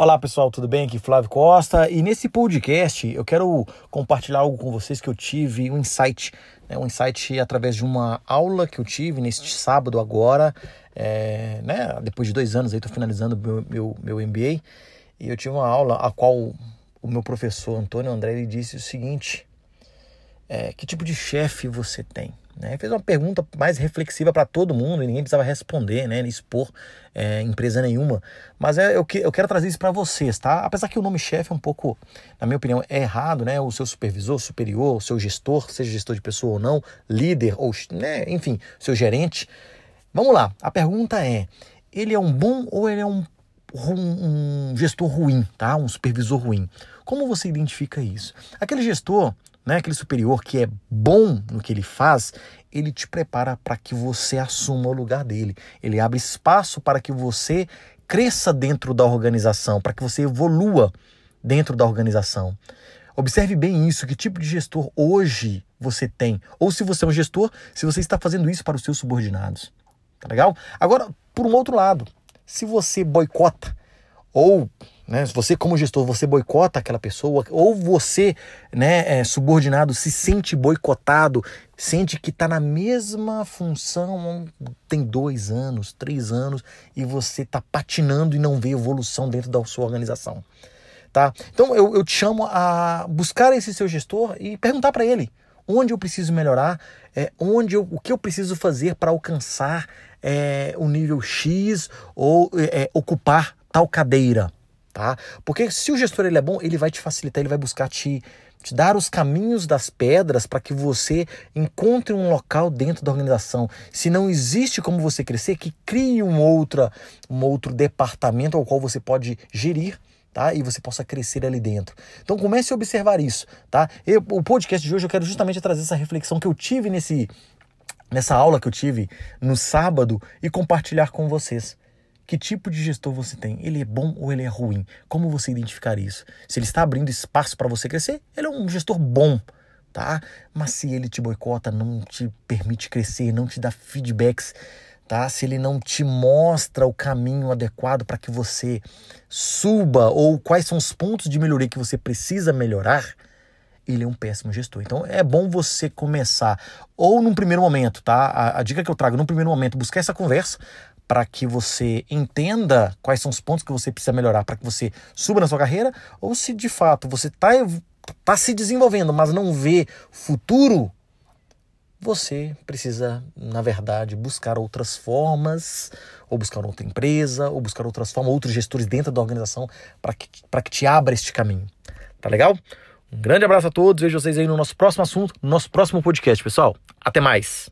Olá pessoal, tudo bem? Aqui é Flávio Costa e nesse podcast eu quero compartilhar algo com vocês que eu tive, um insight, né? um insight através de uma aula que eu tive neste sábado agora, é, né? depois de dois anos aí estou finalizando meu, meu, meu MBA e eu tive uma aula a qual o meu professor Antônio André ele disse o seguinte, é, que tipo de chefe você tem? Né? Fez uma pergunta mais reflexiva para todo mundo e ninguém precisava responder, né? expor é, empresa nenhuma. Mas é, eu, que, eu quero trazer isso para vocês, tá? Apesar que o nome chefe é um pouco, na minha opinião, é errado, né? O seu supervisor, superior, o seu gestor, seja gestor de pessoa ou não, líder, ou, né? enfim, seu gerente. Vamos lá, a pergunta é: ele é um bom ou ele é um, um, um gestor ruim, tá? Um supervisor ruim? Como você identifica isso? Aquele gestor né, aquele superior que é bom no que ele faz, ele te prepara para que você assuma o lugar dele. Ele abre espaço para que você cresça dentro da organização, para que você evolua dentro da organização. Observe bem isso, que tipo de gestor hoje você tem. Ou se você é um gestor, se você está fazendo isso para os seus subordinados. Tá legal? Agora, por um outro lado, se você boicota ou né, você como gestor você boicota aquela pessoa? Ou você né, é, subordinado se sente boicotado, sente que está na mesma função tem dois anos, três anos e você está patinando e não vê evolução dentro da sua organização, tá? Então eu, eu te chamo a buscar esse seu gestor e perguntar para ele onde eu preciso melhorar, é, onde eu, o que eu preciso fazer para alcançar é, o nível X ou é, ocupar tal cadeira, tá? Porque se o gestor ele é bom, ele vai te facilitar, ele vai buscar te, te dar os caminhos das pedras para que você encontre um local dentro da organização. Se não existe como você crescer, que crie um, outra, um outro departamento ao qual você pode gerir tá? E você possa crescer ali dentro. Então comece a observar isso, tá? Eu, o podcast de hoje eu quero justamente trazer essa reflexão que eu tive nesse nessa aula que eu tive no sábado e compartilhar com vocês. Que tipo de gestor você tem? Ele é bom ou ele é ruim? Como você identificar isso? Se ele está abrindo espaço para você crescer, ele é um gestor bom, tá? Mas se ele te boicota, não te permite crescer, não te dá feedbacks, tá? Se ele não te mostra o caminho adequado para que você suba ou quais são os pontos de melhoria que você precisa melhorar, ele é um péssimo gestor. Então é bom você começar ou num primeiro momento, tá? A, a dica que eu trago num primeiro momento, buscar essa conversa para que você entenda quais são os pontos que você precisa melhorar para que você suba na sua carreira, ou se de fato você está tá se desenvolvendo, mas não vê futuro você precisa, na verdade, buscar outras formas, ou buscar outra empresa, ou buscar outras formas, outros gestores dentro da organização para que, que te abra este caminho. Tá legal? Um grande abraço a todos, vejo vocês aí no nosso próximo assunto, no nosso próximo podcast, pessoal. Até mais!